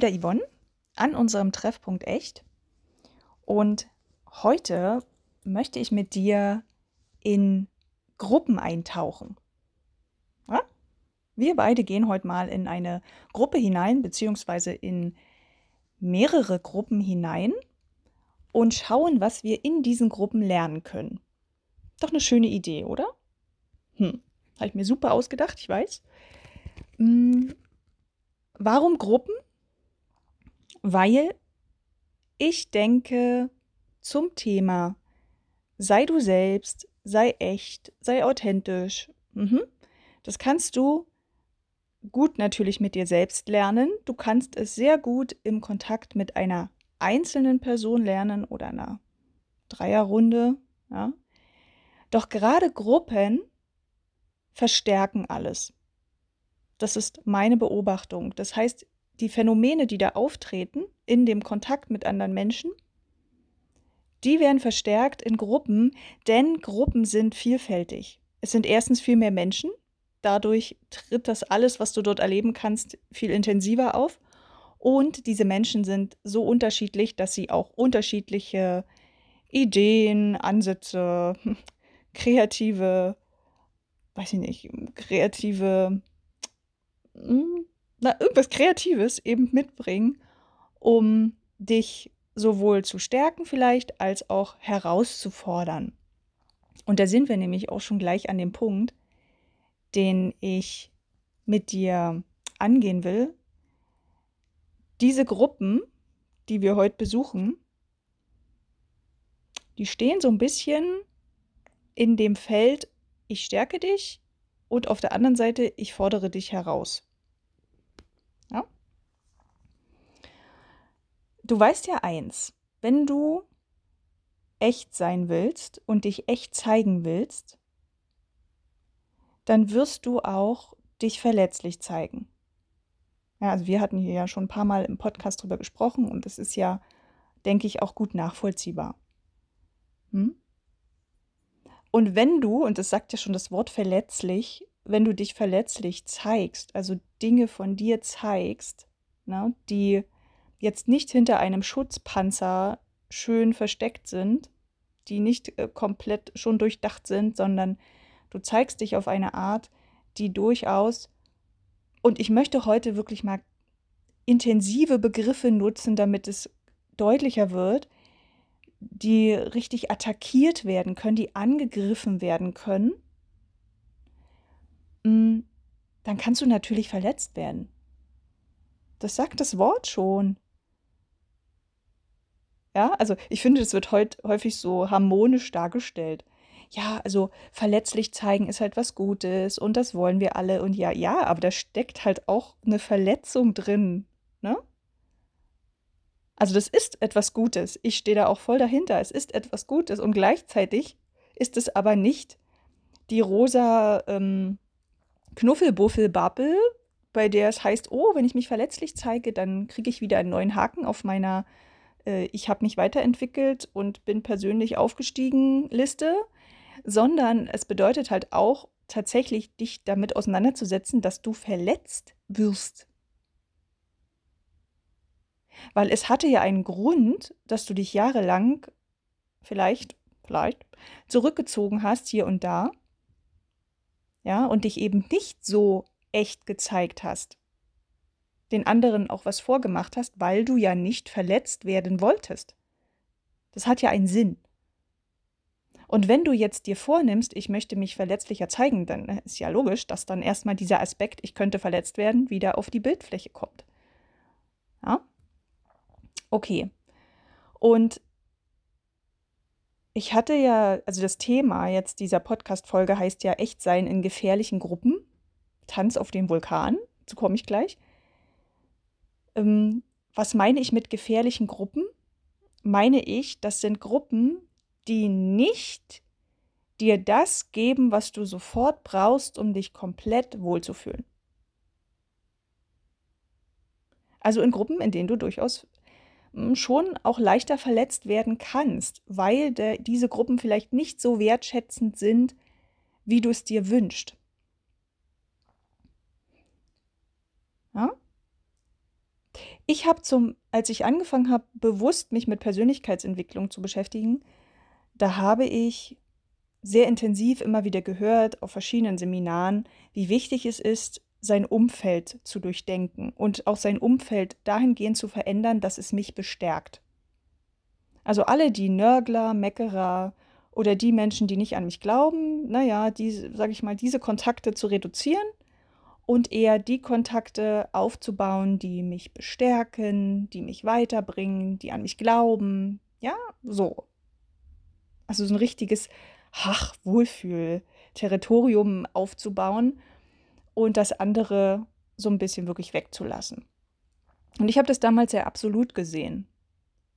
wieder Yvonne an unserem Treffpunkt Echt. Und heute möchte ich mit dir in Gruppen eintauchen. Ja? Wir beide gehen heute mal in eine Gruppe hinein, beziehungsweise in mehrere Gruppen hinein und schauen, was wir in diesen Gruppen lernen können. Doch eine schöne Idee, oder? Hm, habe ich mir super ausgedacht, ich weiß. Hm, warum Gruppen? Weil ich denke zum Thema sei du selbst, sei echt, sei authentisch. Mhm. Das kannst du gut natürlich mit dir selbst lernen. Du kannst es sehr gut im Kontakt mit einer einzelnen Person lernen oder einer Dreierrunde. Ja. Doch gerade Gruppen verstärken alles. Das ist meine Beobachtung. Das heißt, die Phänomene, die da auftreten in dem Kontakt mit anderen Menschen, die werden verstärkt in Gruppen, denn Gruppen sind vielfältig. Es sind erstens viel mehr Menschen, dadurch tritt das alles, was du dort erleben kannst, viel intensiver auf. Und diese Menschen sind so unterschiedlich, dass sie auch unterschiedliche Ideen, Ansätze, kreative, weiß ich nicht, kreative, hm, na, irgendwas Kreatives eben mitbringen, um dich sowohl zu stärken vielleicht als auch herauszufordern. Und da sind wir nämlich auch schon gleich an dem Punkt, den ich mit dir angehen will. Diese Gruppen, die wir heute besuchen, die stehen so ein bisschen in dem Feld, ich stärke dich und auf der anderen Seite, ich fordere dich heraus. Du weißt ja eins, wenn du echt sein willst und dich echt zeigen willst, dann wirst du auch dich verletzlich zeigen. Ja, also wir hatten hier ja schon ein paar Mal im Podcast drüber gesprochen und es ist ja, denke ich, auch gut nachvollziehbar. Hm? Und wenn du, und das sagt ja schon das Wort verletzlich, wenn du dich verletzlich zeigst, also Dinge von dir zeigst, ne, die jetzt nicht hinter einem Schutzpanzer schön versteckt sind, die nicht äh, komplett schon durchdacht sind, sondern Du zeigst dich auf eine Art, die durchaus, und ich möchte heute wirklich mal intensive Begriffe nutzen, damit es deutlicher wird, die richtig attackiert werden können, die angegriffen werden können, mm, dann kannst du natürlich verletzt werden. Das sagt das Wort schon. Ja, also ich finde, das wird heute häufig so harmonisch dargestellt ja, also verletzlich zeigen ist halt was Gutes und das wollen wir alle und ja, ja, aber da steckt halt auch eine Verletzung drin, ne? Also das ist etwas Gutes. Ich stehe da auch voll dahinter. Es ist etwas Gutes und gleichzeitig ist es aber nicht die rosa ähm, Knuffelbuffel-Bubble, bei der es heißt, oh, wenn ich mich verletzlich zeige, dann kriege ich wieder einen neuen Haken auf meiner äh, Ich habe mich weiterentwickelt und bin persönlich aufgestiegen Liste, sondern es bedeutet halt auch tatsächlich, dich damit auseinanderzusetzen, dass du verletzt wirst. Weil es hatte ja einen Grund, dass du dich jahrelang vielleicht, vielleicht zurückgezogen hast hier und da. Ja, und dich eben nicht so echt gezeigt hast. Den anderen auch was vorgemacht hast, weil du ja nicht verletzt werden wolltest. Das hat ja einen Sinn. Und wenn du jetzt dir vornimmst, ich möchte mich verletzlicher zeigen, dann ist ja logisch, dass dann erstmal dieser Aspekt, ich könnte verletzt werden, wieder auf die Bildfläche kommt. Ja? Okay. Und ich hatte ja, also das Thema jetzt dieser Podcast-Folge heißt ja echt sein in gefährlichen Gruppen. Tanz auf dem Vulkan, dazu komme ich gleich. Ähm, was meine ich mit gefährlichen Gruppen? Meine ich, das sind Gruppen, die nicht dir das geben, was du sofort brauchst, um dich komplett wohlzufühlen. Also in Gruppen, in denen du durchaus hm, schon auch leichter verletzt werden kannst, weil der, diese Gruppen vielleicht nicht so wertschätzend sind, wie du es dir wünschst. Ja? Ich habe zum, als ich angefangen habe, bewusst mich mit Persönlichkeitsentwicklung zu beschäftigen, da habe ich sehr intensiv immer wieder gehört auf verschiedenen Seminaren, wie wichtig es ist, sein Umfeld zu durchdenken und auch sein Umfeld dahingehend zu verändern, dass es mich bestärkt. Also alle die Nörgler, Meckerer oder die Menschen, die nicht an mich glauben, naja, diese, sage ich mal, diese Kontakte zu reduzieren und eher die Kontakte aufzubauen, die mich bestärken, die mich weiterbringen, die an mich glauben. Ja, so. Also so ein richtiges ach, Wohlfühl-Territorium aufzubauen und das andere so ein bisschen wirklich wegzulassen. Und ich habe das damals sehr absolut gesehen.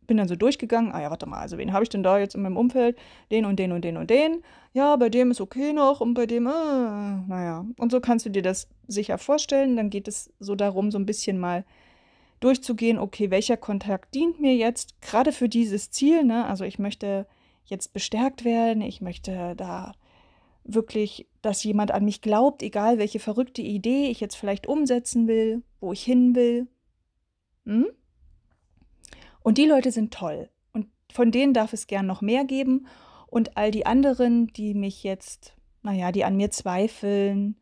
Bin dann so durchgegangen, ah ja, warte mal, also wen habe ich denn da jetzt in meinem Umfeld? Den und den und den und den. Ja, bei dem ist okay noch und bei dem, äh, naja. Und so kannst du dir das sicher vorstellen. Dann geht es so darum, so ein bisschen mal durchzugehen, okay, welcher Kontakt dient mir jetzt gerade für dieses Ziel, ne? Also ich möchte jetzt bestärkt werden, ich möchte da wirklich, dass jemand an mich glaubt, egal welche verrückte Idee ich jetzt vielleicht umsetzen will, wo ich hin will. Hm? Und die Leute sind toll. Und von denen darf es gern noch mehr geben. Und all die anderen, die mich jetzt, naja, die an mir zweifeln,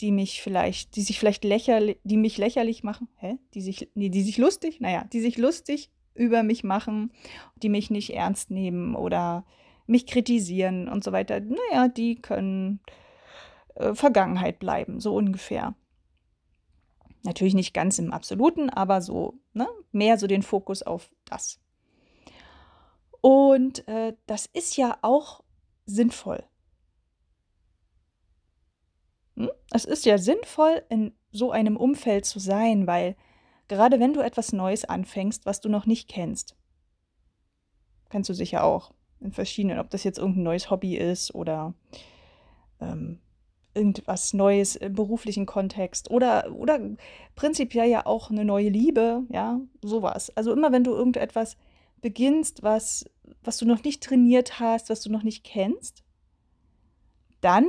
die mich vielleicht, die sich vielleicht lächerlich, die mich lächerlich machen, hä? Die sich, nee, die sich lustig, naja, die sich lustig über mich machen, die mich nicht ernst nehmen oder mich kritisieren und so weiter, naja, die können äh, Vergangenheit bleiben, so ungefähr. Natürlich nicht ganz im Absoluten, aber so, ne? mehr so den Fokus auf das. Und äh, das ist ja auch sinnvoll. Hm? Es ist ja sinnvoll, in so einem Umfeld zu sein, weil gerade wenn du etwas Neues anfängst, was du noch nicht kennst, kennst du sicher auch in verschiedenen, ob das jetzt irgendein neues Hobby ist oder ähm, irgendwas Neues im beruflichen Kontext oder, oder prinzipiell ja auch eine neue Liebe, ja, sowas. Also immer wenn du irgendetwas beginnst, was, was du noch nicht trainiert hast, was du noch nicht kennst, dann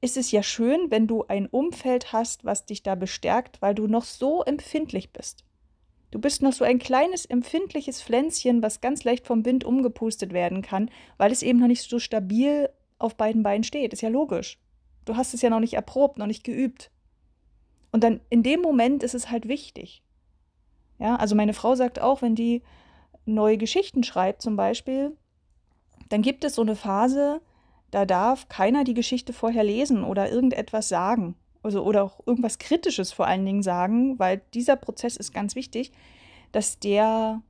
ist es ja schön, wenn du ein Umfeld hast, was dich da bestärkt, weil du noch so empfindlich bist. Du bist noch so ein kleines, empfindliches Pflänzchen, was ganz leicht vom Wind umgepustet werden kann, weil es eben noch nicht so stabil auf beiden Beinen steht. Ist ja logisch. Du hast es ja noch nicht erprobt, noch nicht geübt. Und dann in dem Moment ist es halt wichtig. Ja, also meine Frau sagt auch, wenn die neue Geschichten schreibt zum Beispiel, dann gibt es so eine Phase, da darf keiner die Geschichte vorher lesen oder irgendetwas sagen also, oder auch irgendwas Kritisches vor allen Dingen sagen, weil dieser Prozess ist ganz wichtig, dass der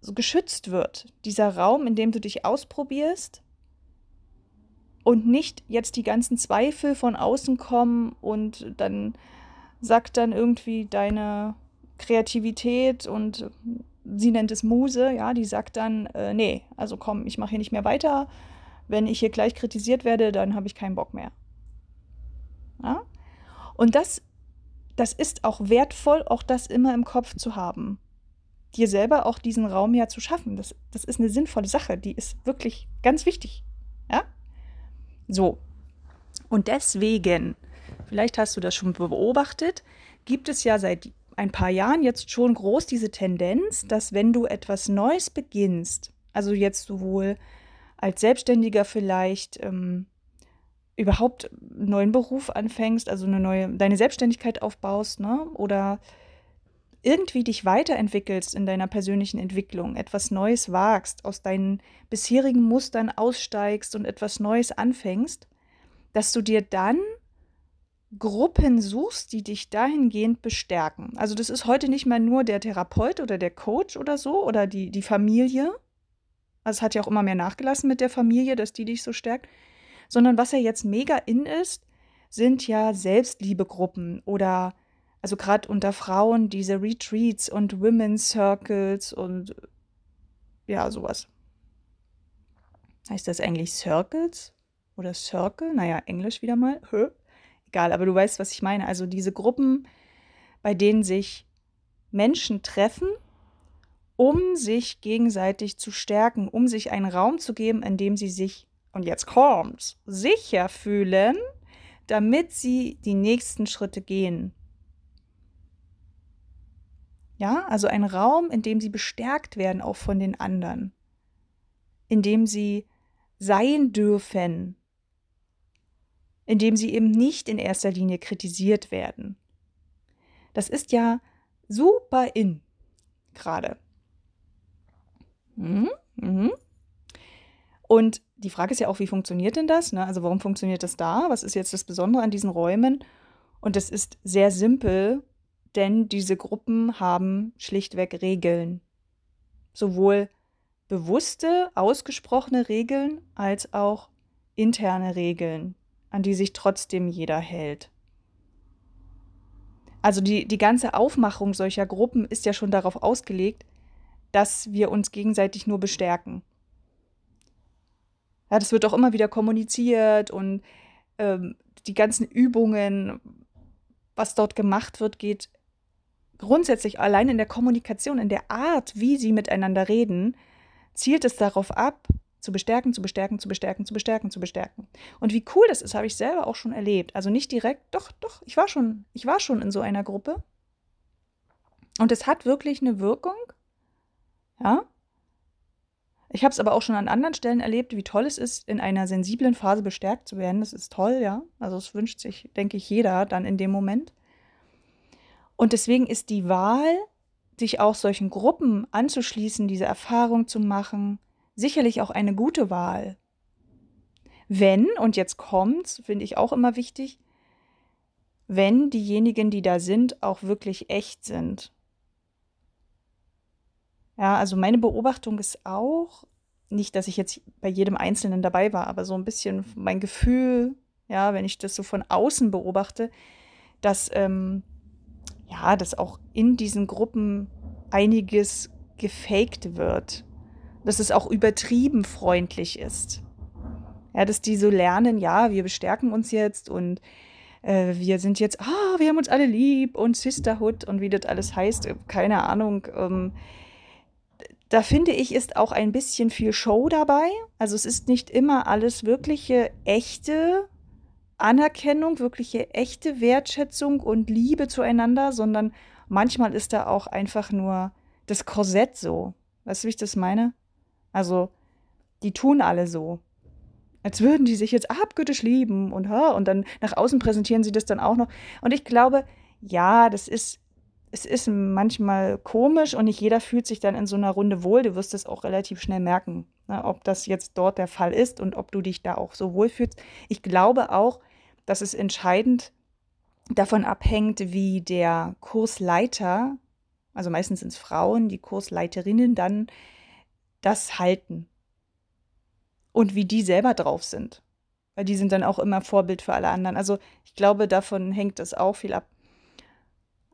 so geschützt wird. Dieser Raum, in dem du dich ausprobierst und nicht jetzt die ganzen Zweifel von außen kommen und dann sagt dann irgendwie deine Kreativität und sie nennt es Muse, ja, die sagt dann, äh, nee, also komm, ich mache hier nicht mehr weiter. Wenn ich hier gleich kritisiert werde, dann habe ich keinen Bock mehr. Ja? Und das, das ist auch wertvoll, auch das immer im Kopf zu haben. Dir selber auch diesen Raum ja zu schaffen. Das, das ist eine sinnvolle Sache, die ist wirklich ganz wichtig. Ja? So. Und deswegen, vielleicht hast du das schon beobachtet, gibt es ja seit ein paar Jahren jetzt schon groß diese Tendenz, dass wenn du etwas Neues beginnst, also jetzt sowohl als Selbstständiger vielleicht ähm, überhaupt einen neuen Beruf anfängst, also eine neue, deine Selbstständigkeit aufbaust, ne? Oder irgendwie dich weiterentwickelst in deiner persönlichen Entwicklung, etwas Neues wagst, aus deinen bisherigen Mustern aussteigst und etwas Neues anfängst, dass du dir dann Gruppen suchst, die dich dahingehend bestärken. Also das ist heute nicht mehr nur der Therapeut oder der Coach oder so oder die, die Familie. Also es hat ja auch immer mehr nachgelassen mit der Familie, dass die dich so stärkt sondern was ja jetzt mega in ist, sind ja Selbstliebegruppen oder also gerade unter Frauen diese Retreats und Women's Circles und ja, sowas. Heißt das eigentlich Circles oder Circle? Naja, Englisch wieder mal. Hö. Egal, aber du weißt, was ich meine. Also diese Gruppen, bei denen sich Menschen treffen, um sich gegenseitig zu stärken, um sich einen Raum zu geben, in dem sie sich und jetzt kommt's, sicher fühlen, damit sie die nächsten Schritte gehen. Ja, also ein Raum, in dem sie bestärkt werden, auch von den anderen, in dem sie sein dürfen, in dem sie eben nicht in erster Linie kritisiert werden. Das ist ja super in gerade. Mhm. Mhm. Und die Frage ist ja auch, wie funktioniert denn das? Ne? Also warum funktioniert das da? Was ist jetzt das Besondere an diesen Räumen? Und das ist sehr simpel, denn diese Gruppen haben schlichtweg Regeln. Sowohl bewusste, ausgesprochene Regeln als auch interne Regeln, an die sich trotzdem jeder hält. Also die, die ganze Aufmachung solcher Gruppen ist ja schon darauf ausgelegt, dass wir uns gegenseitig nur bestärken. Ja, das wird auch immer wieder kommuniziert und ähm, die ganzen Übungen, was dort gemacht wird, geht grundsätzlich allein in der Kommunikation, in der Art, wie sie miteinander reden, zielt es darauf ab, zu bestärken, zu bestärken, zu bestärken, zu bestärken, zu bestärken. Und wie cool das ist, habe ich selber auch schon erlebt. Also nicht direkt, doch, doch, ich war schon, ich war schon in so einer Gruppe. Und es hat wirklich eine Wirkung. Ja. Ich habe es aber auch schon an anderen Stellen erlebt, wie toll es ist, in einer sensiblen Phase bestärkt zu werden. Das ist toll, ja. Also es wünscht sich, denke ich, jeder dann in dem Moment. Und deswegen ist die Wahl, sich auch solchen Gruppen anzuschließen, diese Erfahrung zu machen, sicherlich auch eine gute Wahl. Wenn, und jetzt kommt's, finde ich auch immer wichtig, wenn diejenigen, die da sind, auch wirklich echt sind. Ja, also meine Beobachtung ist auch, nicht, dass ich jetzt bei jedem Einzelnen dabei war, aber so ein bisschen mein Gefühl, ja, wenn ich das so von außen beobachte, dass ähm, ja, dass auch in diesen Gruppen einiges gefaked wird dass es auch übertrieben freundlich ist. Ja, dass die so lernen, ja, wir bestärken uns jetzt und äh, wir sind jetzt, ah, wir haben uns alle lieb und Sisterhood und wie das alles heißt, äh, keine Ahnung. Ähm, da finde ich, ist auch ein bisschen viel Show dabei. Also es ist nicht immer alles wirkliche, echte Anerkennung, wirkliche, echte Wertschätzung und Liebe zueinander, sondern manchmal ist da auch einfach nur das Korsett so. Weißt du, wie ich das meine? Also, die tun alle so. Als würden die sich jetzt abgöttisch lieben und, und dann nach außen präsentieren sie das dann auch noch. Und ich glaube, ja, das ist, es ist manchmal komisch und nicht jeder fühlt sich dann in so einer Runde wohl. Du wirst es auch relativ schnell merken, ne, ob das jetzt dort der Fall ist und ob du dich da auch so wohlfühlst. Ich glaube auch, dass es entscheidend davon abhängt, wie der Kursleiter, also meistens sind es Frauen, die Kursleiterinnen dann das halten. Und wie die selber drauf sind. Weil die sind dann auch immer Vorbild für alle anderen. Also ich glaube, davon hängt das auch viel ab.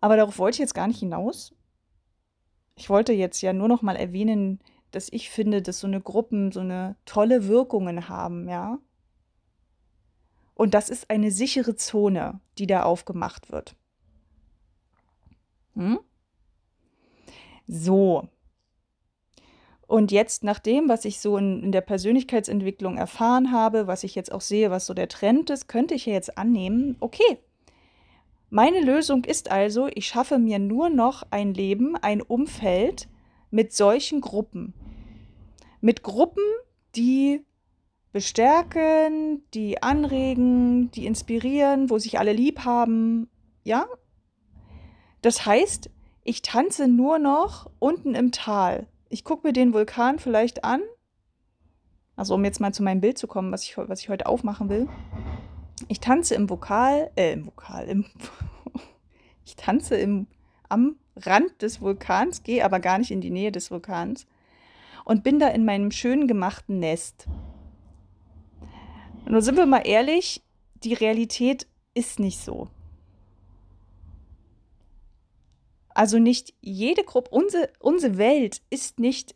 Aber darauf wollte ich jetzt gar nicht hinaus. Ich wollte jetzt ja nur noch mal erwähnen, dass ich finde, dass so eine Gruppen so eine tolle Wirkungen haben, ja. Und das ist eine sichere Zone, die da aufgemacht wird. Hm? So, und jetzt nach dem, was ich so in, in, der Persönlichkeitsentwicklung erfahren habe, was ich jetzt auch sehe, was so der Trend ist, könnte ich ja jetzt annehmen, okay, meine Lösung ist also, ich schaffe mir nur noch ein Leben, ein Umfeld mit solchen Gruppen. Mit Gruppen, die bestärken, die anregen, die inspirieren, wo sich alle lieb haben. Ja? Das heißt, ich tanze nur noch unten im Tal ich gucke mir den Vulkan vielleicht an. Also um jetzt mal zu meinem Bild zu kommen, was ich, was ich heute aufmachen will. Ich tanze im Vokal, äh, im Vokal, im, ich tanze im, am Rand des Vulkans, gehe aber gar nicht in die Nähe des Vulkans und bin da in meinem schön gemachten Nest. Und nun sind wir mal ehrlich, die Realität ist nicht so. Also nicht jede Gruppe, unsere, unsere Welt ist nicht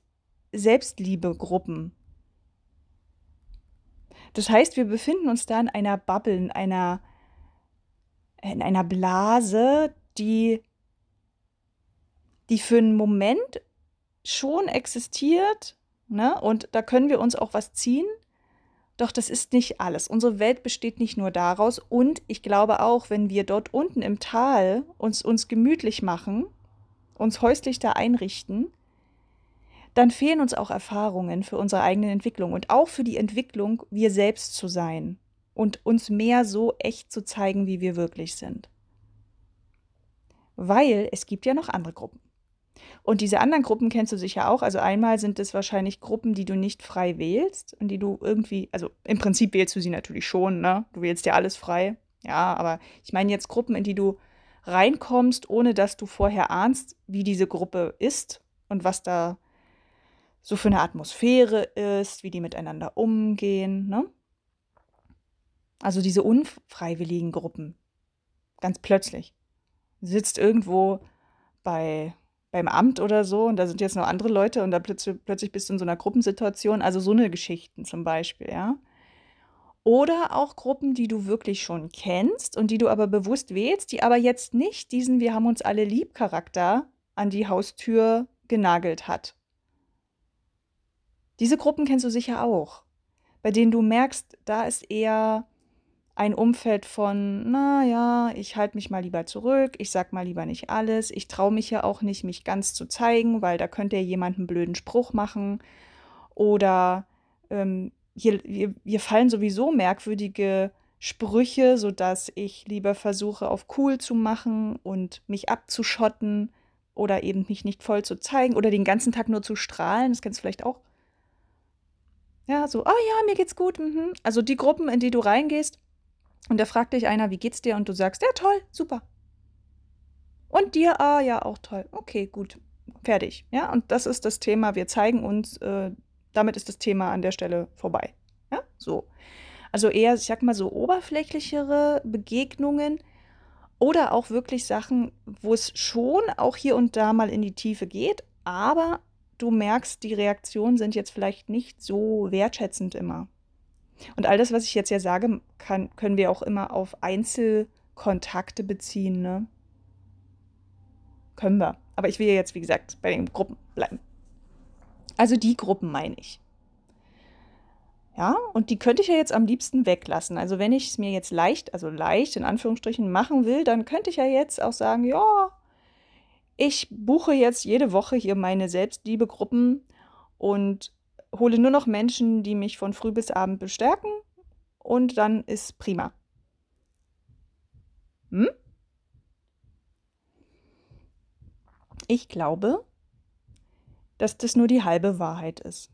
Selbstliebegruppen. Das heißt, wir befinden uns da in einer Bubble, in einer, in einer Blase, die, die für einen Moment schon existiert. Ne? Und da können wir uns auch was ziehen. Doch das ist nicht alles. Unsere Welt besteht nicht nur daraus. Und ich glaube auch, wenn wir dort unten im Tal uns, uns gemütlich machen uns häuslich da einrichten, dann fehlen uns auch Erfahrungen für unsere eigene Entwicklung und auch für die Entwicklung, wir selbst zu sein und uns mehr so echt zu zeigen, wie wir wirklich sind. Weil es gibt ja noch andere Gruppen. Und diese anderen Gruppen kennst du sicher auch. Also einmal sind es wahrscheinlich Gruppen, die du nicht frei wählst und die du irgendwie, also im Prinzip wählst du sie natürlich schon, ne? Du wählst ja alles frei. Ja, aber ich meine jetzt Gruppen, in die du reinkommst, ohne dass du vorher ahnst, wie diese Gruppe ist und was da so für eine Atmosphäre ist, wie die miteinander umgehen. Ne? Also diese unfreiwilligen Gruppen. Ganz plötzlich. Sitzt irgendwo bei, beim Amt oder so und da sind jetzt noch andere Leute und da plötzlich, plötzlich bist du in so einer Gruppensituation. Also so eine Geschichten zum Beispiel, ja. Oder auch Gruppen, die du wirklich schon kennst und die du aber bewusst wählst, die aber jetzt nicht diesen Wir haben uns alle lieb Charakter an die Haustür genagelt hat. Diese Gruppen kennst du sicher auch, bei denen du merkst, da ist eher ein Umfeld von, naja, ich halte mich mal lieber zurück, ich sag mal lieber nicht alles, ich traue mich ja auch nicht, mich ganz zu zeigen, weil da könnte ja jemand einen blöden Spruch machen. Oder ähm, hier, hier, hier fallen sowieso merkwürdige Sprüche, sodass ich lieber versuche, auf cool zu machen und mich abzuschotten oder eben mich nicht voll zu zeigen oder den ganzen Tag nur zu strahlen. Das kennst du vielleicht auch. Ja, so, oh ja, mir geht's gut. Mhm. Also die Gruppen, in die du reingehst, und da fragt dich einer, wie geht's dir? Und du sagst, ja, toll, super. Und dir, ah ja, auch toll. Okay, gut, fertig. Ja, und das ist das Thema. Wir zeigen uns, äh, damit ist das Thema an der Stelle vorbei. Ja, so. Also eher, ich sag mal so oberflächlichere Begegnungen oder auch wirklich Sachen, wo es schon auch hier und da mal in die Tiefe geht, aber du merkst, die Reaktionen sind jetzt vielleicht nicht so wertschätzend immer. Und all das, was ich jetzt ja sage, kann, können wir auch immer auf Einzelkontakte beziehen, ne? Können wir. Aber ich will ja jetzt, wie gesagt, bei den Gruppen bleiben. Also die Gruppen meine ich. Ja, und die könnte ich ja jetzt am liebsten weglassen. Also wenn ich es mir jetzt leicht, also leicht in Anführungsstrichen machen will, dann könnte ich ja jetzt auch sagen, ja, ich buche jetzt jede Woche hier meine Selbstliebegruppen und hole nur noch Menschen, die mich von früh bis abend bestärken und dann ist prima. Hm? Ich glaube, dass das nur die halbe Wahrheit ist.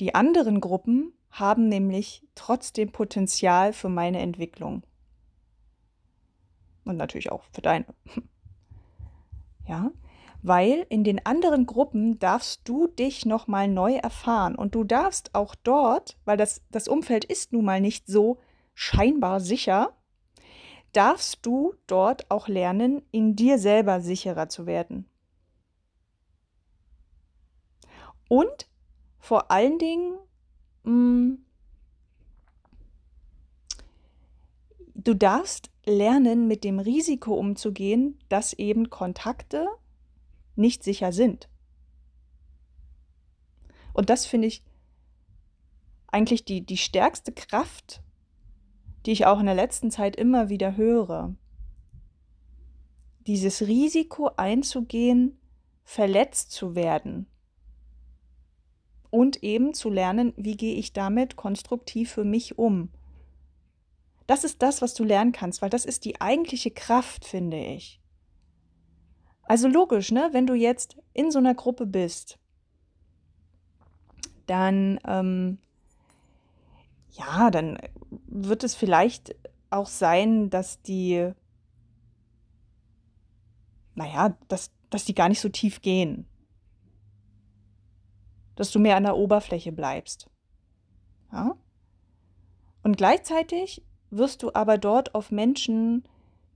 Die anderen Gruppen haben nämlich trotzdem Potenzial für meine Entwicklung. Und natürlich auch für deine. Ja, weil in den anderen Gruppen darfst du dich nochmal neu erfahren und du darfst auch dort, weil das, das Umfeld ist nun mal nicht so scheinbar sicher, darfst du dort auch lernen, in dir selber sicherer zu werden. Und vor allen Dingen, mh, mm, du darfst lernen, mit dem Risiko umzugehen, dass eben Kontakte nicht sicher sind. Und das finde ich eigentlich die, die stärkste Kraft, die ich auch in der letzten Zeit immer wieder höre. Dieses Risiko einzugehen, verletzt zu werden und eben zu lernen, wie gehe ich damit konstruktiv für mich um. Das ist das, was du lernen kannst, weil das ist die eigentliche Kraft, finde ich. Also logisch, ne? Wenn du jetzt in so einer Gruppe bist, dann ähm, ja, dann wird es vielleicht auch sein, dass die, naja, dass, dass die gar nicht so tief gehen. Dass du mehr an der Oberfläche bleibst. Ja? Und gleichzeitig wirst du aber dort auf Menschen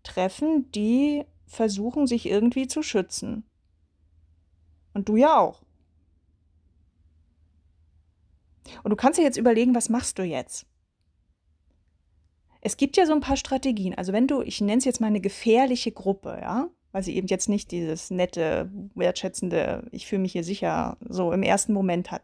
treffen, die versuchen, sich irgendwie zu schützen. Und du ja auch. Und du kannst dir jetzt überlegen, was machst du jetzt? Es gibt ja so ein paar Strategien. Also wenn du, ich nenne es jetzt mal eine gefährliche Gruppe, ja, weil sie eben jetzt nicht dieses nette, wertschätzende, ich fühle mich hier sicher, so im ersten Moment hat,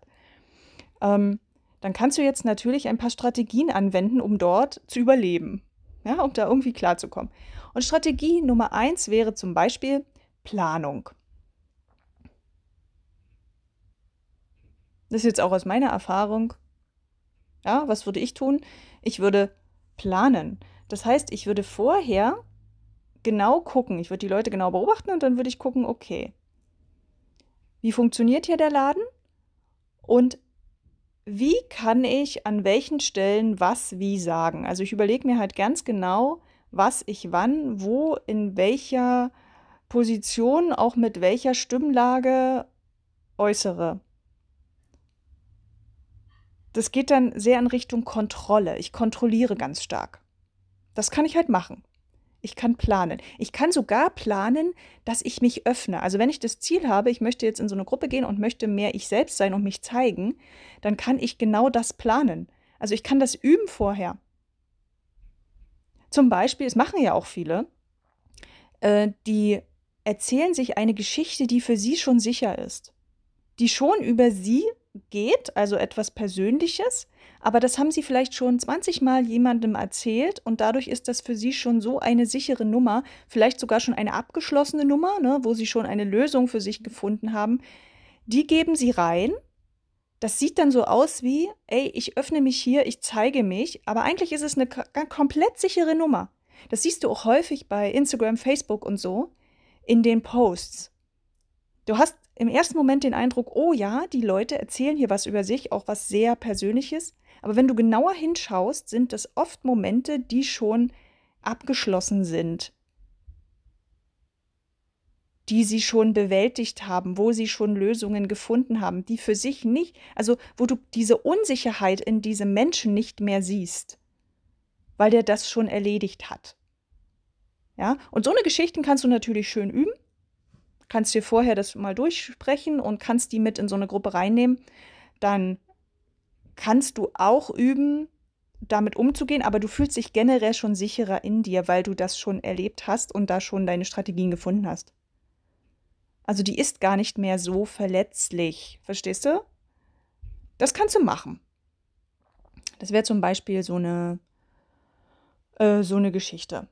ähm, dann kannst du jetzt natürlich ein paar Strategien anwenden, um dort zu überleben, ja, um da irgendwie klarzukommen. Und Strategie Nummer eins wäre zum Beispiel, Planung. Das ist jetzt auch aus meiner Erfahrung. Ja, was würde ich tun? Ich würde planen. Das heißt, ich würde vorher genau gucken. Ich würde die Leute genau beobachten und dann würde ich gucken, okay, wie funktioniert hier der Laden? Und wie kann ich an welchen Stellen was wie sagen? Also ich überlege mir halt ganz genau, was ich wann, wo, in welcher Position, auch mit welcher Stimmlage äußere. Das geht dann sehr in Richtung Kontrolle. Ich kontrolliere ganz stark. Das kann ich halt machen. Ich kann planen. Ich kann sogar planen, dass ich mich öffne. Also wenn ich das Ziel habe, ich möchte jetzt in so eine Gruppe gehen und möchte mehr ich selbst sein und mich zeigen, dann kann ich genau das planen. Also ich kann das üben vorher. Zum Beispiel, es machen ja auch viele, äh, die erzählen sich eine Geschichte, die für sie schon sicher ist, die schon über sie geht, also etwas Persönliches, aber das haben sie vielleicht schon 20 Mal jemandem erzählt und dadurch ist das für sie schon so eine sichere Nummer, vielleicht sogar schon eine abgeschlossene Nummer, ne, wo sie schon eine Lösung für sich gefunden haben. Die geben sie rein. Das sieht dann so aus wie, ey, ich öffne mich hier, ich zeige mich, aber eigentlich ist es eine komplett sichere Nummer. Das siehst du auch häufig bei Instagram, Facebook und so in den Posts. Du hast im ersten Moment den Eindruck, oh ja, die Leute erzählen hier was über sich, auch was sehr Persönliches. Aber wenn du genauer hinschaust, sind das oft Momente, die schon abgeschlossen sind, die sie schon bewältigt haben, wo sie schon Lösungen gefunden haben, die für sich nicht, also wo du diese Unsicherheit in diesem Menschen nicht mehr siehst, weil der das schon erledigt hat. Ja, und so eine Geschichten kannst du natürlich schön üben. Kannst dir vorher das mal durchsprechen und kannst die mit in so eine Gruppe reinnehmen. Dann kannst du auch üben, damit umzugehen, aber du fühlst dich generell schon sicherer in dir, weil du das schon erlebt hast und da schon deine Strategien gefunden hast. Also die ist gar nicht mehr so verletzlich, verstehst du? Das kannst du machen. Das wäre zum Beispiel so eine, äh, so eine Geschichte.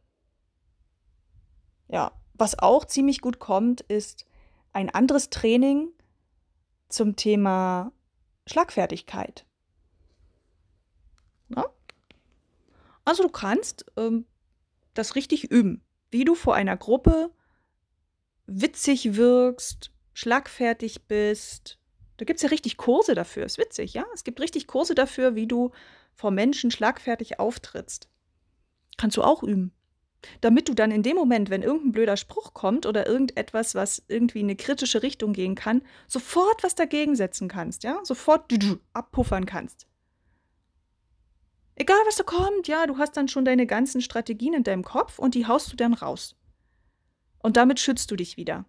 Ja, was auch ziemlich gut kommt, ist ein anderes Training zum Thema Schlagfertigkeit. Na? Also du kannst ähm, das richtig üben, wie du vor einer Gruppe witzig wirkst, schlagfertig bist. Da gibt es ja richtig Kurse dafür. Ist witzig, ja? Es gibt richtig Kurse dafür, wie du vor Menschen schlagfertig auftrittst. Kannst du auch üben. Damit du dann in dem Moment, wenn irgendein blöder Spruch kommt oder irgendetwas, was irgendwie in eine kritische Richtung gehen kann, sofort was dagegen setzen kannst, ja? Sofort abpuffern kannst. Egal, was da kommt, ja, du hast dann schon deine ganzen Strategien in deinem Kopf und die haust du dann raus. Und damit schützt du dich wieder.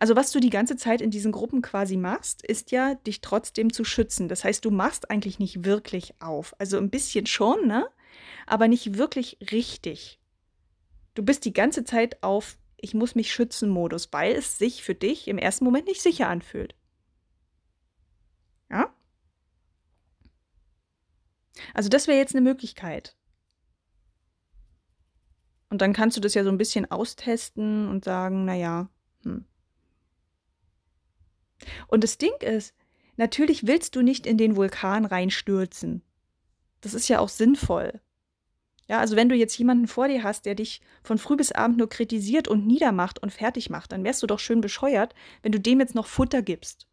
Also was du die ganze Zeit in diesen Gruppen quasi machst, ist ja, dich trotzdem zu schützen. Das heißt, du machst eigentlich nicht wirklich auf. Also ein bisschen schon, ne? Aber nicht wirklich richtig. Du bist die ganze Zeit auf Ich muss mich schützen Modus, weil es sich für dich im ersten Moment nicht sicher anfühlt. Ja? Also das wäre jetzt eine Möglichkeit. Und dann kannst du das ja so ein bisschen austesten und sagen, naja, hm. Und das Ding ist, natürlich willst du nicht in den Vulkan reinstürzen. Das ist ja auch sinnvoll. Ja, also wenn du jetzt jemanden vor dir hast, der dich von früh bis abend nur kritisiert und niedermacht und fertig macht, dann wärst du doch schön bescheuert, wenn du dem jetzt noch Futter gibst.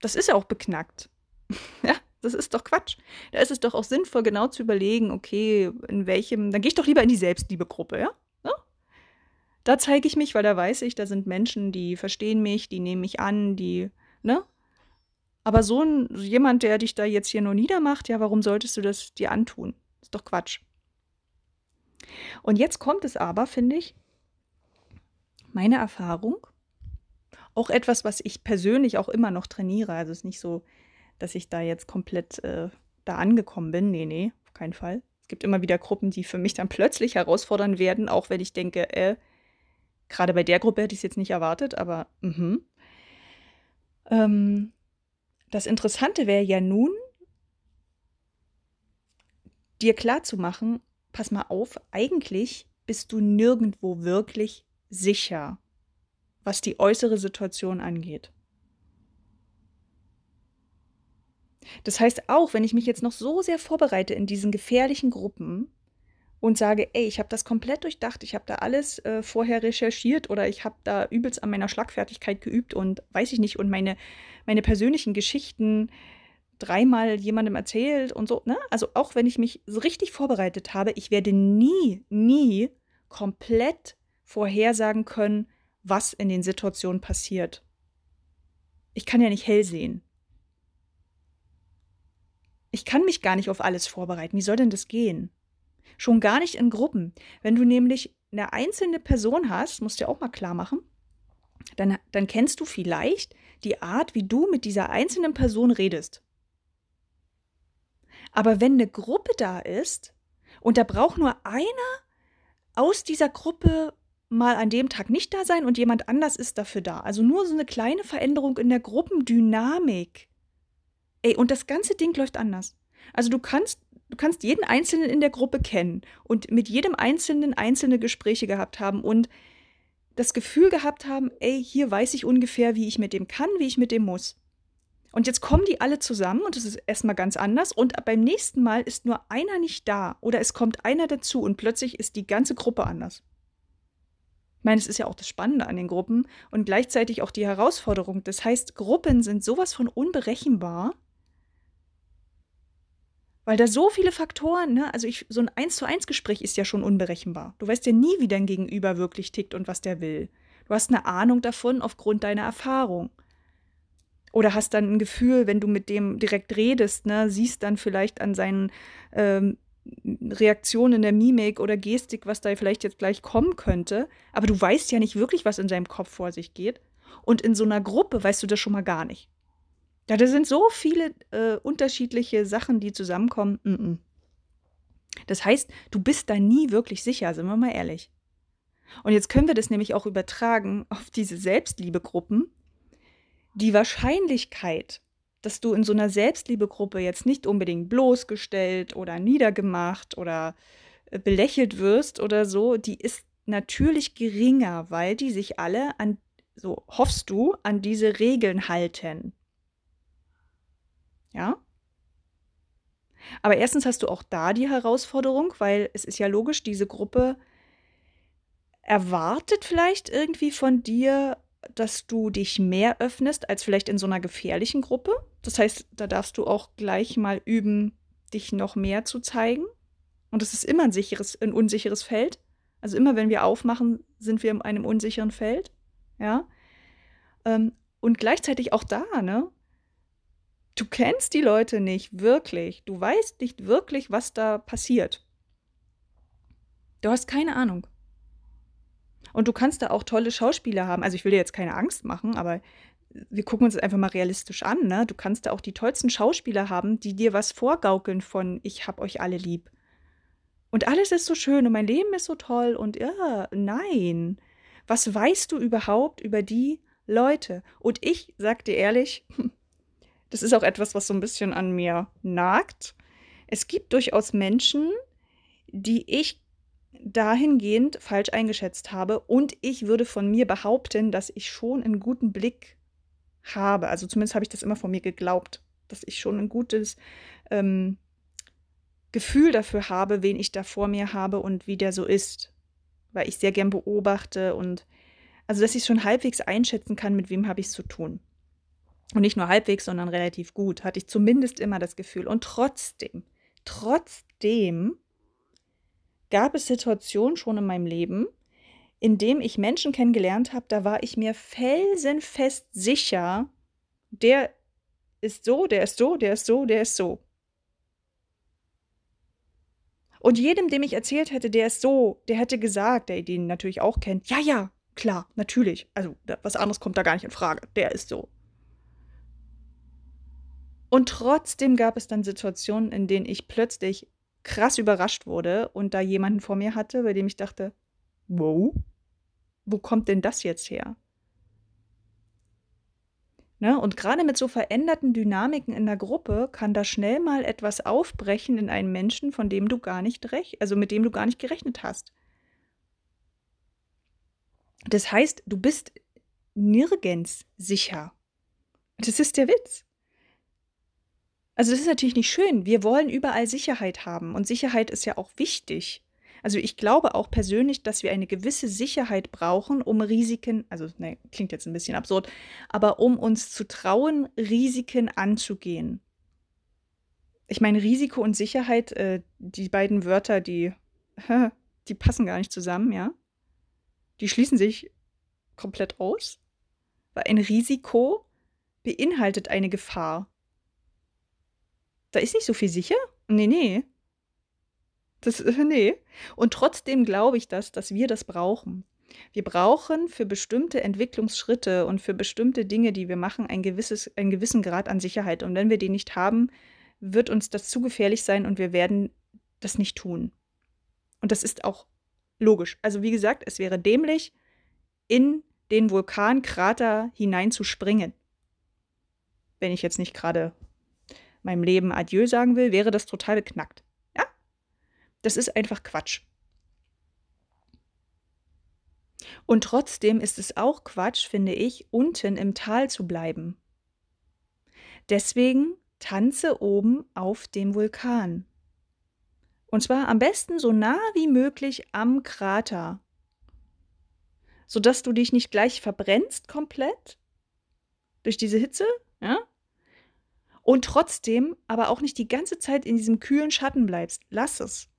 Das ist ja auch beknackt. ja, das ist doch Quatsch. Da ist es doch auch sinnvoll, genau zu überlegen, okay, in welchem, dann gehe ich doch lieber in die Selbstliebe-Gruppe, ja? ja? Da zeige ich mich, weil da weiß ich, da sind Menschen, die verstehen mich, die nehmen mich an, die, ne? Aber so ein, jemand, der dich da jetzt hier nur niedermacht, ja, warum solltest du das dir antun? Ist doch Quatsch. Und jetzt kommt es aber, finde ich, meine Erfahrung, auch etwas, was ich persönlich auch immer noch trainiere. Also es ist nicht so, dass ich da jetzt komplett äh, da angekommen bin. Nee, nee, auf keinen Fall. Es gibt immer wieder Gruppen, die für mich dann plötzlich herausfordern werden, auch wenn ich denke, äh, gerade bei der Gruppe hätte ich es jetzt nicht erwartet, aber mhm. Ähm, das Interessante wäre ja nun, dir klarzumachen, pass mal auf, eigentlich bist du nirgendwo wirklich sicher, was die äußere Situation angeht. Das heißt, auch wenn ich mich jetzt noch so sehr vorbereite in diesen gefährlichen Gruppen und sage, ey, ich habe das komplett durchdacht, ich habe da alles äh, vorher recherchiert oder ich habe da übelst an meiner Schlagfertigkeit geübt und weiß ich nicht und meine, meine persönlichen Geschichten dreimal jemandem erzählt und so, ne? Also auch wenn ich mich so richtig vorbereitet habe, ich werde nie, nie komplett vorhersagen können, was in den Situationen passiert. Ich kann ja nicht hell sehen. Ich kann mich gar nicht auf alles vorbereiten. Wie soll denn das gehen? Schon gar nicht in Gruppen. Wenn du nämlich eine einzelne Person hast, musst du dir auch mal klar machen, dann, dann kennst du vielleicht die Art, wie du mit dieser einzelnen Person redest. Aber wenn eine Gruppe da ist und da braucht nur einer aus dieser Gruppe mal an dem Tag nicht da sein und jemand anders ist dafür da. Also nur so eine kleine Veränderung in der Gruppendynamik. Ey, und das ganze Ding läuft anders. Also du kannst, du kannst jeden Einzelnen in der Gruppe kennen und mit jedem Einzelnen einzelne Gespräche gehabt haben und das Gefühl gehabt haben, ey, hier weiß ich ungefähr, wie ich mit dem kann, wie ich mit dem muss. Und jetzt kommen die alle zusammen und es ist erstmal ganz anders. Und beim nächsten Mal ist nur einer nicht da oder es kommt einer dazu und plötzlich ist die ganze Gruppe anders. Ich meine, es ist ja auch das Spannende an den Gruppen und gleichzeitig auch die Herausforderung. Das heißt, Gruppen sind sowas von unberechenbar, weil da so viele Faktoren, ne, also ich, so ein Eins zu eins Gespräch ist ja schon unberechenbar. Du weißt ja nie, wie dein Gegenüber wirklich tickt und was der will. Du hast eine Ahnung davon aufgrund deiner Erfahrung. Oder hast dann ein Gefühl, wenn du mit dem direkt redest, ne, siehst dann vielleicht an seinen ähm, Reaktionen in der Mimik oder Gestik, was da vielleicht jetzt gleich kommen könnte. Aber du weißt ja nicht wirklich, was in seinem Kopf vor sich geht. Und in so einer Gruppe weißt du das schon mal gar nicht. Ja, da sind so viele äh, unterschiedliche Sachen, die zusammenkommen. Mm -mm. Das heißt, du bist da nie wirklich sicher, sind wir mal ehrlich. Und jetzt können wir das nämlich auch übertragen auf diese Selbstliebegruppen, die Wahrscheinlichkeit, dass du in so einer Selbstliebegruppe jetzt nicht unbedingt bloßgestellt oder niedergemacht oder äh, belächelt wirst oder so, die ist natürlich geringer, weil die sich alle an, so hoffst du, an diese Regeln halten. Ja? Aber erstens hast du auch da die Herausforderung, weil es ist ja logisch, diese Gruppe erwartet vielleicht irgendwie von dir dass du dich mehr öffnest als vielleicht in so einer gefährlichen Gruppe. Das heißt, da darfst du auch gleich mal üben, dich noch mehr zu zeigen. Und das ist immer ein sicheres, ein unsicheres Feld. Also immer, wenn wir aufmachen, sind wir in einem unsicheren Feld. Ja. Ähm, und gleichzeitig auch da, ne? Du kennst die Leute nicht wirklich. Du weißt nicht wirklich, was da passiert. Du hast keine Ahnung. Und du kannst da auch tolle Schauspieler haben. Also ich will dir jetzt keine Angst machen, aber wir gucken uns das einfach mal realistisch an. Ne? Du kannst da auch die tollsten Schauspieler haben, die dir was vorgaukeln von ich hab euch alle lieb. Und alles ist so schön und mein Leben ist so toll und ja, nein. Was weißt du überhaupt über die Leute? Und ich sag dir ehrlich, das ist auch etwas, was so ein bisschen an mir nagt. Es gibt durchaus Menschen, die ich dahingehend falsch eingeschätzt habe. Und ich würde von mir behaupten, dass ich schon einen guten Blick habe. Also zumindest habe ich das immer von mir geglaubt, dass ich schon ein gutes ähm, Gefühl dafür habe, wen ich da vor mir habe und wie der so ist. Weil ich sehr gern beobachte und also dass ich schon halbwegs einschätzen kann, mit wem habe ich es zu tun. Und nicht nur halbwegs, sondern relativ gut, hatte ich zumindest immer das Gefühl. Und trotzdem, trotzdem gab es Situationen schon in meinem Leben, in denen ich Menschen kennengelernt habe, da war ich mir felsenfest sicher, der ist so, der ist so, der ist so, der ist so. Und jedem, dem ich erzählt hätte, der ist so, der hätte gesagt, der den natürlich auch kennt, ja, ja, klar, natürlich. Also was anderes kommt da gar nicht in Frage. Der ist so. Und trotzdem gab es dann Situationen, in denen ich plötzlich krass überrascht wurde und da jemanden vor mir hatte, bei dem ich dachte, wow, wo kommt denn das jetzt her? Ne? Und gerade mit so veränderten Dynamiken in der Gruppe kann da schnell mal etwas aufbrechen in einen Menschen, von dem du gar nicht recht, also mit dem du gar nicht gerechnet hast. Das heißt, du bist nirgends sicher. Das ist der Witz. Also das ist natürlich nicht schön. Wir wollen überall Sicherheit haben und Sicherheit ist ja auch wichtig. Also ich glaube auch persönlich, dass wir eine gewisse Sicherheit brauchen, um Risiken, also ne, klingt jetzt ein bisschen absurd, aber um uns zu trauen, Risiken anzugehen. Ich meine, Risiko und Sicherheit, äh, die beiden Wörter, die, die passen gar nicht zusammen, ja. Die schließen sich komplett aus. Weil ein Risiko beinhaltet eine Gefahr. Da ist nicht so viel sicher? Nee, nee. Das, äh, nee. Und trotzdem glaube ich das, dass wir das brauchen. Wir brauchen für bestimmte Entwicklungsschritte und für bestimmte Dinge, die wir machen, ein gewisses, einen gewissen Grad an Sicherheit. Und wenn wir den nicht haben, wird uns das zu gefährlich sein und wir werden das nicht tun. Und das ist auch logisch. Also wie gesagt, es wäre dämlich, in den Vulkankrater hineinzuspringen. Wenn ich jetzt nicht gerade meinem Leben Adieu sagen will, wäre das total beknackt. Ja? Das ist einfach Quatsch. Und trotzdem ist es auch Quatsch, finde ich, unten im Tal zu bleiben. Deswegen tanze oben auf dem Vulkan. Und zwar am besten so nah wie möglich am Krater, sodass du dich nicht gleich verbrennst komplett durch diese Hitze, ja? Und trotzdem aber auch nicht die ganze Zeit in diesem kühlen Schatten bleibst. Lass es.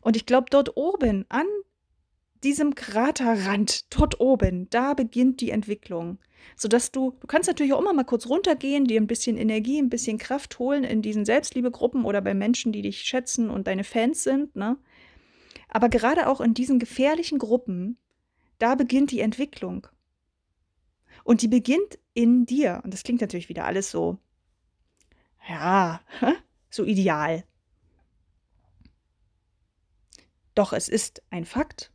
Und ich glaube, dort oben an diesem Kraterrand, dort oben, da beginnt die Entwicklung. Sodass du, du kannst natürlich auch immer mal kurz runtergehen, dir ein bisschen Energie, ein bisschen Kraft holen in diesen Selbstliebegruppen oder bei Menschen, die dich schätzen und deine Fans sind, ne? Aber gerade auch in diesen gefährlichen Gruppen, da beginnt die Entwicklung. Und die beginnt in dir. Und das klingt natürlich wieder alles so, ja, so ideal. Doch es ist ein Fakt.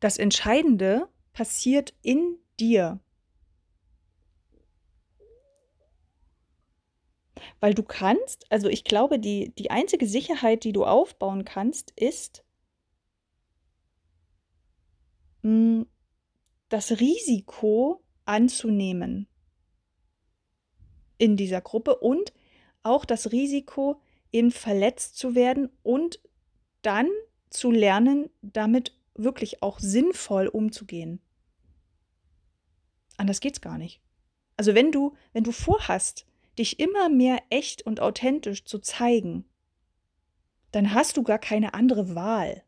Das Entscheidende passiert in dir. Weil du kannst, also ich glaube, die, die einzige Sicherheit, die du aufbauen kannst, ist hm, das Risiko anzunehmen in dieser Gruppe und auch das Risiko, eben verletzt zu werden und dann zu lernen, damit wirklich auch sinnvoll umzugehen. Anders geht's gar nicht. Also wenn du, wenn du vorhast, dich immer mehr echt und authentisch zu zeigen, dann hast du gar keine andere Wahl.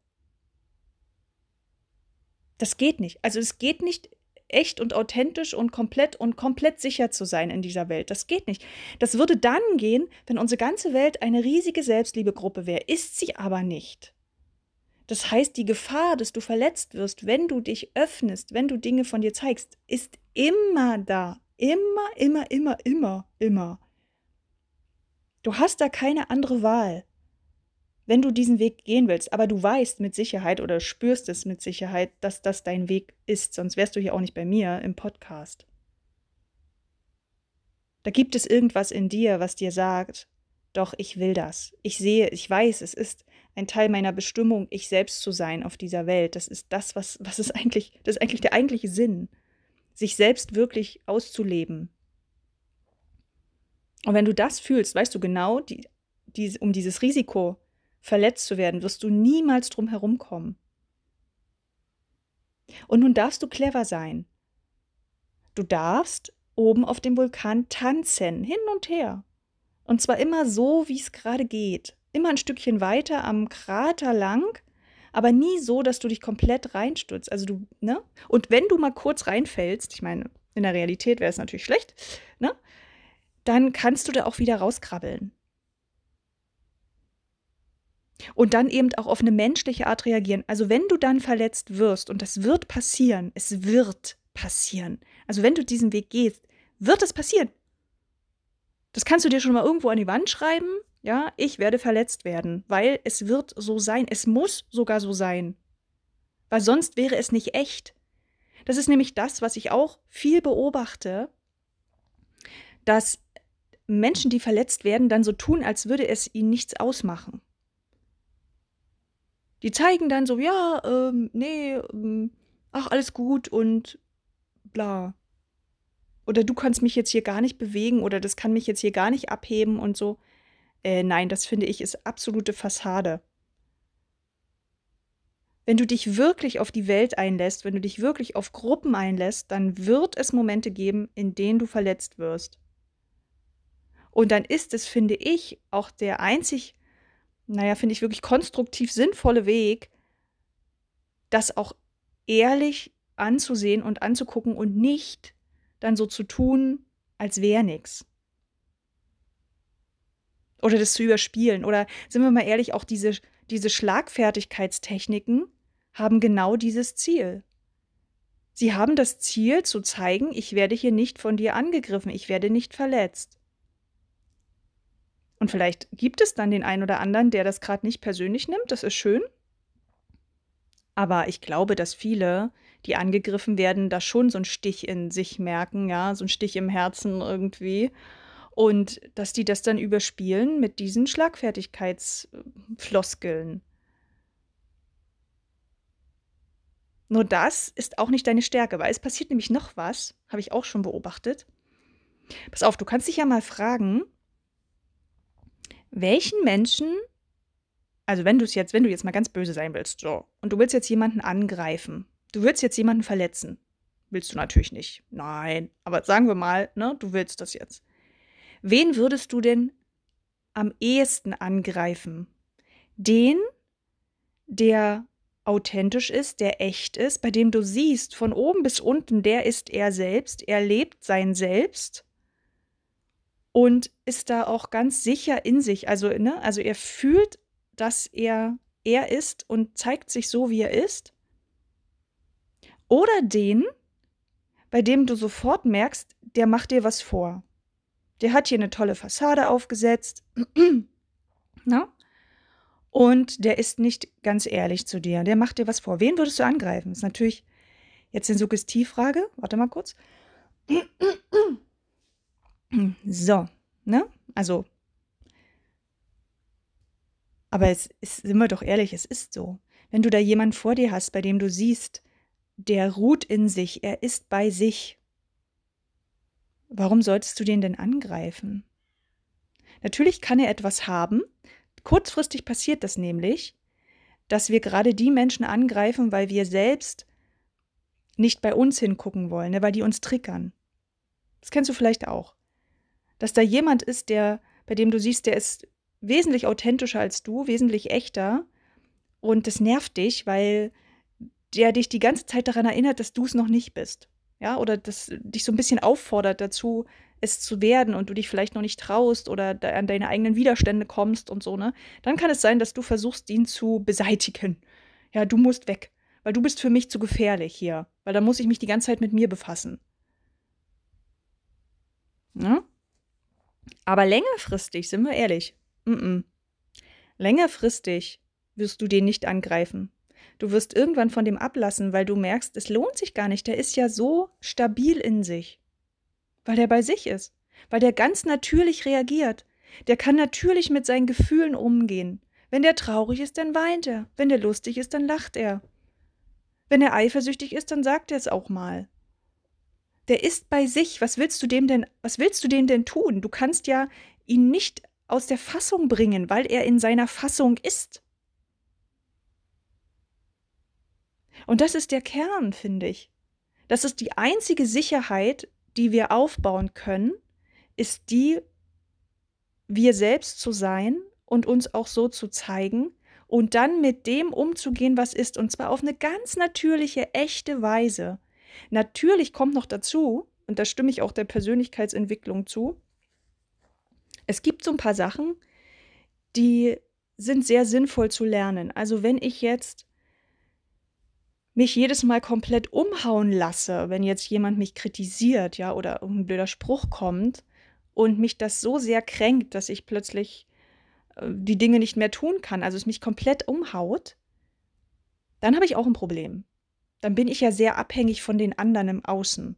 Das geht nicht. Also es geht nicht echt und authentisch und komplett und komplett sicher zu sein in dieser Welt. Das geht nicht. Das würde dann gehen, wenn unsere ganze Welt eine riesige Selbstliebegruppe wäre. Ist sie aber nicht. Das heißt, die Gefahr, dass du verletzt wirst, wenn du dich öffnest, wenn du Dinge von dir zeigst, ist immer da. Immer, immer, immer, immer, immer. Du hast da keine andere Wahl wenn du diesen Weg gehen willst, aber du weißt mit Sicherheit oder spürst es mit Sicherheit, dass das dein Weg ist, sonst wärst du hier auch nicht bei mir im Podcast. Da gibt es irgendwas in dir, was dir sagt, doch ich will das. Ich sehe, ich weiß, es ist ein Teil meiner Bestimmung, ich selbst zu sein auf dieser Welt. Das ist das, was, was ist eigentlich, das ist eigentlich der eigentliche Sinn, sich selbst wirklich auszuleben. Und wenn du das fühlst, weißt du genau, die, die, um dieses Risiko verletzt zu werden, wirst du niemals drum herumkommen. Und nun darfst du clever sein. Du darfst oben auf dem Vulkan tanzen, hin und her. Und zwar immer so, wie es gerade geht. Immer ein Stückchen weiter am Krater lang, aber nie so, dass du dich komplett reinstürzt. Also du, ne? Und wenn du mal kurz reinfällst, ich meine, in der Realität wäre es natürlich schlecht, ne? Dann kannst du da auch wieder rauskrabbeln. Und dann eben auch auf eine menschliche Art reagieren. Also wenn du dann verletzt wirst, und das wird passieren, es wird passieren. Also wenn du diesen Weg gehst, wird es passieren. Das kannst du dir schon mal irgendwo an die Wand schreiben. Ja, ich werde verletzt werden, weil es wird so sein. Es muss sogar so sein. Weil sonst wäre es nicht echt. Das ist nämlich das, was ich auch viel beobachte, dass Menschen, die verletzt werden, dann so tun, als würde es ihnen nichts ausmachen. Die zeigen dann so, ja, ähm, nee, ähm, ach, alles gut und bla. Oder du kannst mich jetzt hier gar nicht bewegen oder das kann mich jetzt hier gar nicht abheben und so. Äh, nein, das finde ich ist absolute Fassade. Wenn du dich wirklich auf die Welt einlässt, wenn du dich wirklich auf Gruppen einlässt, dann wird es Momente geben, in denen du verletzt wirst. Und dann ist es, finde ich, auch der einzig, naja, finde ich wirklich konstruktiv sinnvolle Weg, das auch ehrlich anzusehen und anzugucken und nicht dann so zu tun, als wäre nichts. Oder das zu überspielen. Oder sind wir mal ehrlich, auch diese, diese Schlagfertigkeitstechniken haben genau dieses Ziel. Sie haben das Ziel zu zeigen, ich werde hier nicht von dir angegriffen, ich werde nicht verletzt. Und vielleicht gibt es dann den einen oder anderen, der das gerade nicht persönlich nimmt, das ist schön. Aber ich glaube, dass viele, die angegriffen werden, da schon so einen Stich in sich merken, ja, so einen Stich im Herzen irgendwie. Und dass die das dann überspielen mit diesen Schlagfertigkeitsfloskeln. Nur das ist auch nicht deine Stärke, weil es passiert nämlich noch was, habe ich auch schon beobachtet. Pass auf, du kannst dich ja mal fragen, welchen Menschen, also wenn du es jetzt, wenn du jetzt mal ganz böse sein willst, so, und du willst jetzt jemanden angreifen, du willst jetzt jemanden verletzen, willst du natürlich nicht. Nein, aber sagen wir mal, ne, du willst das jetzt. Wen würdest du denn am ehesten angreifen? Den, der authentisch ist, der echt ist, bei dem du siehst, von oben bis unten, der ist er selbst, er lebt sein Selbst und ist da auch ganz sicher in sich. Also, ne, also er fühlt, dass er er ist und zeigt sich so, wie er ist. Oder den, bei dem du sofort merkst, der macht dir was vor. Der hat hier eine tolle Fassade aufgesetzt. Na? Und der ist nicht ganz ehrlich zu dir. Der macht dir was vor. Wen würdest du angreifen? Ist natürlich jetzt eine Suggestivfrage. Warte mal kurz. So, ne? Also, aber es ist, sind wir doch ehrlich, es ist so. Wenn du da jemanden vor dir hast, bei dem du siehst, der ruht in sich, er ist bei sich, warum solltest du den denn angreifen? Natürlich kann er etwas haben. Kurzfristig passiert das nämlich, dass wir gerade die Menschen angreifen, weil wir selbst nicht bei uns hingucken wollen, ne, weil die uns triggern. Das kennst du vielleicht auch dass da jemand ist, der, bei dem du siehst, der ist wesentlich authentischer als du, wesentlich echter. Und das nervt dich, weil der dich die ganze Zeit daran erinnert, dass du es noch nicht bist. Ja, oder das dich so ein bisschen auffordert dazu, es zu werden und du dich vielleicht noch nicht traust oder an deine eigenen Widerstände kommst und so, ne? Dann kann es sein, dass du versuchst, ihn zu beseitigen. Ja, du musst weg, weil du bist für mich zu gefährlich hier, weil da muss ich mich die ganze Zeit mit mir befassen. Ja? Aber längerfristig, sind wir ehrlich, mm -mm. längerfristig wirst du den nicht angreifen. Du wirst irgendwann von dem ablassen, weil du merkst, es lohnt sich gar nicht. Der ist ja so stabil in sich. Weil der bei sich ist. Weil der ganz natürlich reagiert. Der kann natürlich mit seinen Gefühlen umgehen. Wenn der traurig ist, dann weint er. Wenn der lustig ist, dann lacht er. Wenn er eifersüchtig ist, dann sagt er es auch mal der ist bei sich. Was willst du dem denn, was willst du dem denn tun? Du kannst ja ihn nicht aus der Fassung bringen, weil er in seiner Fassung ist. Und das ist der Kern, finde ich. Das ist die einzige Sicherheit, die wir aufbauen können, ist die, wir selbst zu sein und uns auch so zu zeigen und dann mit dem umzugehen, was ist, und zwar auf eine ganz natürliche, echte Weise. Natürlich kommt noch dazu, und da stimme ich auch der Persönlichkeitsentwicklung zu, es gibt so ein paar Sachen, die sind sehr sinnvoll zu lernen. Also wenn ich jetzt mich jedes Mal komplett umhauen lasse, wenn jetzt jemand mich kritisiert, ja, oder ein blöder Spruch kommt und mich das so sehr kränkt, dass ich plötzlich äh, die Dinge nicht mehr tun kann, also es mich komplett umhaut, dann habe ich auch ein Problem dann bin ich ja sehr abhängig von den anderen im Außen.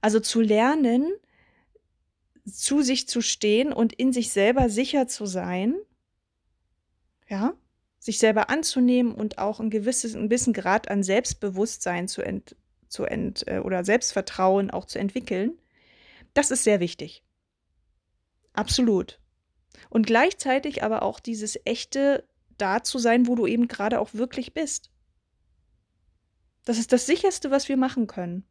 Also zu lernen, zu sich zu stehen und in sich selber sicher zu sein, ja, sich selber anzunehmen und auch ein gewisses, ein bisschen Grad an Selbstbewusstsein zu ent, zu ent, äh, oder Selbstvertrauen auch zu entwickeln, das ist sehr wichtig. Absolut. Und gleichzeitig aber auch dieses echte da zu sein, wo du eben gerade auch wirklich bist. Das ist das sicherste, was wir machen können.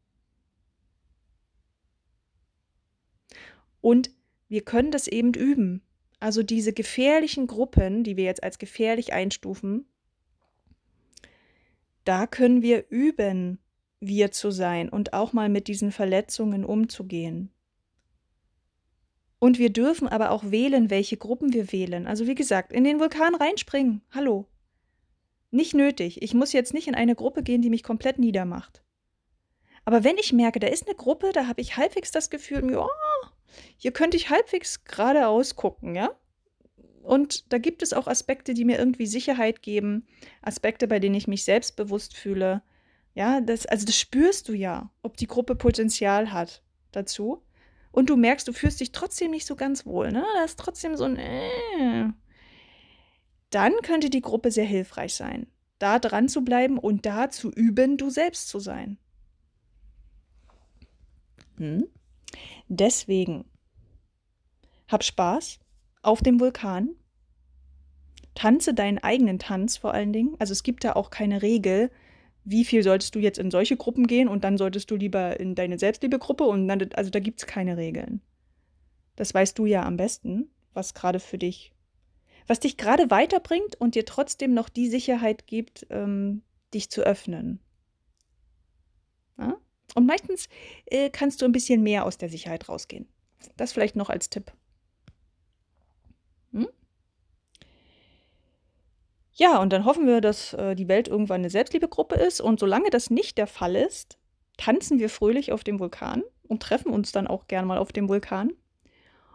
Und wir können das eben üben. Also diese gefährlichen Gruppen, die wir jetzt als gefährlich einstufen, da können wir üben, wir zu sein und auch mal mit diesen Verletzungen umzugehen. Und wir dürfen aber auch wählen, welche Gruppen wir wählen. Also wie gesagt, in den Vulkan reinspringen. Hallo. Nicht nötig. Ich muss jetzt nicht in eine Gruppe gehen, die mich komplett niedermacht. Aber wenn ich merke, da ist eine Gruppe, da habe ich halbwegs das Gefühl, ja, hier könnte ich halbwegs geradeaus gucken, ja? Und da gibt es auch Aspekte, die mir irgendwie Sicherheit geben, Aspekte, bei denen ich mich selbstbewusst fühle. Ja, das, also das spürst du ja, ob die Gruppe Potenzial hat dazu. Und du merkst, du fühlst dich trotzdem nicht so ganz wohl, ne? Da ist trotzdem so ein äh. Dann könnte die Gruppe sehr hilfreich sein, da dran zu bleiben und da zu üben, du selbst zu sein. Hm? Deswegen hab Spaß auf dem Vulkan. Tanze deinen eigenen Tanz vor allen Dingen. Also es gibt da auch keine Regel, wie viel solltest du jetzt in solche Gruppen gehen und dann solltest du lieber in deine Selbstliebegruppe und dann, also da gibt es keine Regeln. Das weißt du ja am besten, was gerade für dich, was dich gerade weiterbringt und dir trotzdem noch die Sicherheit gibt, ähm, dich zu öffnen. Ja? Und meistens äh, kannst du ein bisschen mehr aus der Sicherheit rausgehen. Das vielleicht noch als Tipp. Hm? Ja, und dann hoffen wir, dass äh, die Welt irgendwann eine Selbstliebegruppe ist. Und solange das nicht der Fall ist, tanzen wir fröhlich auf dem Vulkan und treffen uns dann auch gern mal auf dem Vulkan.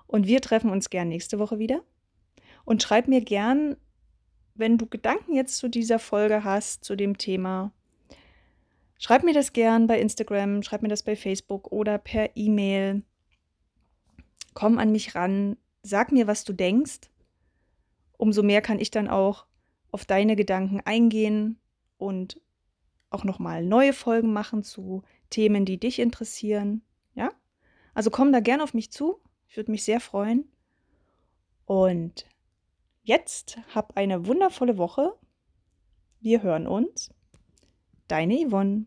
Und wir treffen uns gern nächste Woche wieder. Und schreib mir gern, wenn du Gedanken jetzt zu dieser Folge hast, zu dem Thema, Schreib mir das gern bei Instagram, schreib mir das bei Facebook oder per E-Mail. Komm an mich ran, sag mir, was du denkst. Umso mehr kann ich dann auch auf deine Gedanken eingehen und auch nochmal neue Folgen machen zu Themen, die dich interessieren. Ja? Also komm da gern auf mich zu. Ich würde mich sehr freuen. Und jetzt hab eine wundervolle Woche. Wir hören uns. Deine Yvonne.